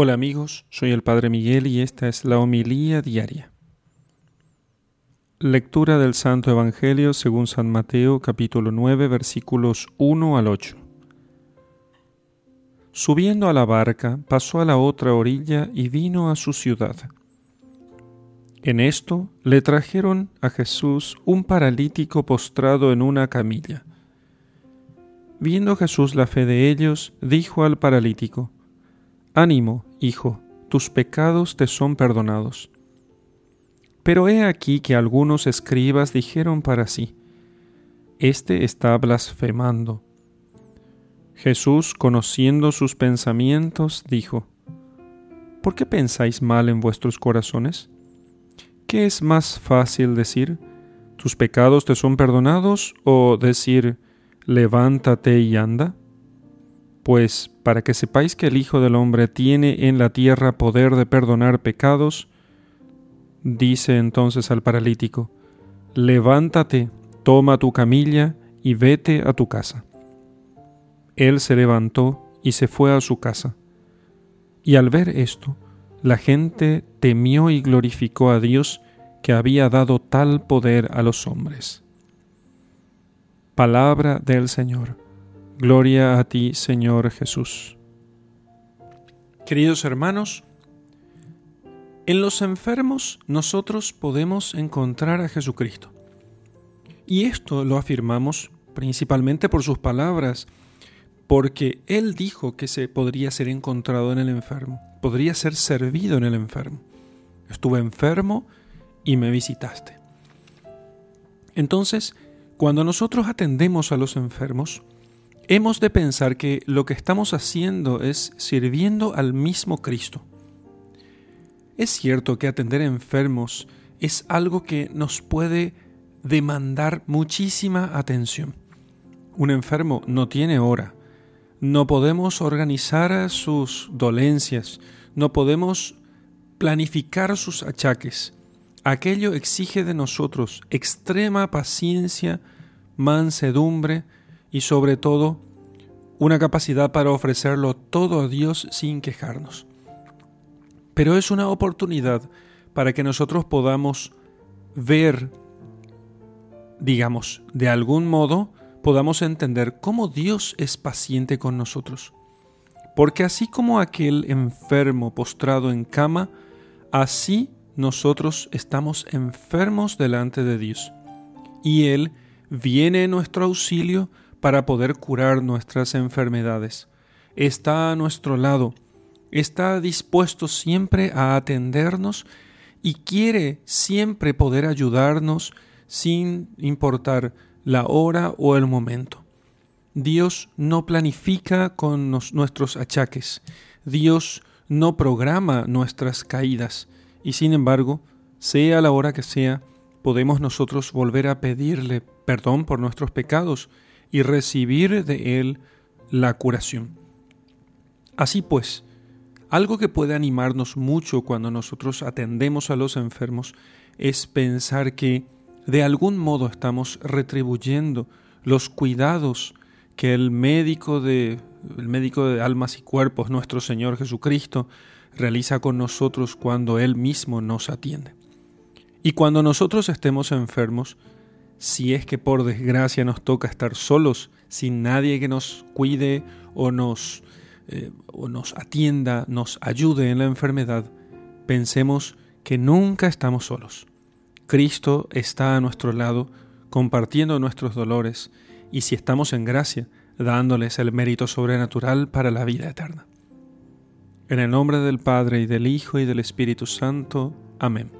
Hola amigos, soy el Padre Miguel y esta es la homilía diaria. Lectura del Santo Evangelio según San Mateo capítulo 9 versículos 1 al 8. Subiendo a la barca, pasó a la otra orilla y vino a su ciudad. En esto le trajeron a Jesús un paralítico postrado en una camilla. Viendo Jesús la fe de ellos, dijo al paralítico, Ánimo, hijo, tus pecados te son perdonados. Pero he aquí que algunos escribas dijeron para sí, Este está blasfemando. Jesús, conociendo sus pensamientos, dijo, ¿Por qué pensáis mal en vuestros corazones? ¿Qué es más fácil decir, tus pecados te son perdonados o decir, levántate y anda? Pues para que sepáis que el Hijo del Hombre tiene en la tierra poder de perdonar pecados, dice entonces al paralítico, levántate, toma tu camilla y vete a tu casa. Él se levantó y se fue a su casa. Y al ver esto, la gente temió y glorificó a Dios que había dado tal poder a los hombres. Palabra del Señor. Gloria a ti, Señor Jesús. Queridos hermanos, en los enfermos nosotros podemos encontrar a Jesucristo. Y esto lo afirmamos principalmente por sus palabras, porque Él dijo que se podría ser encontrado en el enfermo, podría ser servido en el enfermo. Estuve enfermo y me visitaste. Entonces, cuando nosotros atendemos a los enfermos, hemos de pensar que lo que estamos haciendo es sirviendo al mismo Cristo. Es cierto que atender enfermos es algo que nos puede demandar muchísima atención. Un enfermo no tiene hora. No podemos organizar sus dolencias, no podemos planificar sus achaques. Aquello exige de nosotros extrema paciencia, mansedumbre, y sobre todo una capacidad para ofrecerlo todo a Dios sin quejarnos. Pero es una oportunidad para que nosotros podamos ver, digamos, de algún modo, podamos entender cómo Dios es paciente con nosotros. Porque así como aquel enfermo postrado en cama, así nosotros estamos enfermos delante de Dios. Y Él viene en nuestro auxilio para poder curar nuestras enfermedades. Está a nuestro lado, está dispuesto siempre a atendernos y quiere siempre poder ayudarnos sin importar la hora o el momento. Dios no planifica con nuestros achaques, Dios no programa nuestras caídas y sin embargo, sea la hora que sea, podemos nosotros volver a pedirle perdón por nuestros pecados y recibir de Él la curación. Así pues, algo que puede animarnos mucho cuando nosotros atendemos a los enfermos es pensar que de algún modo estamos retribuyendo los cuidados que el médico de el médico de almas y cuerpos, nuestro Señor Jesucristo, realiza con nosotros cuando él mismo nos atiende. Y cuando nosotros estemos enfermos, si es que por desgracia nos toca estar solos, sin nadie que nos cuide o nos, eh, o nos atienda, nos ayude en la enfermedad, pensemos que nunca estamos solos. Cristo está a nuestro lado, compartiendo nuestros dolores, y si estamos en gracia, dándoles el mérito sobrenatural para la vida eterna. En el nombre del Padre y del Hijo y del Espíritu Santo. Amén.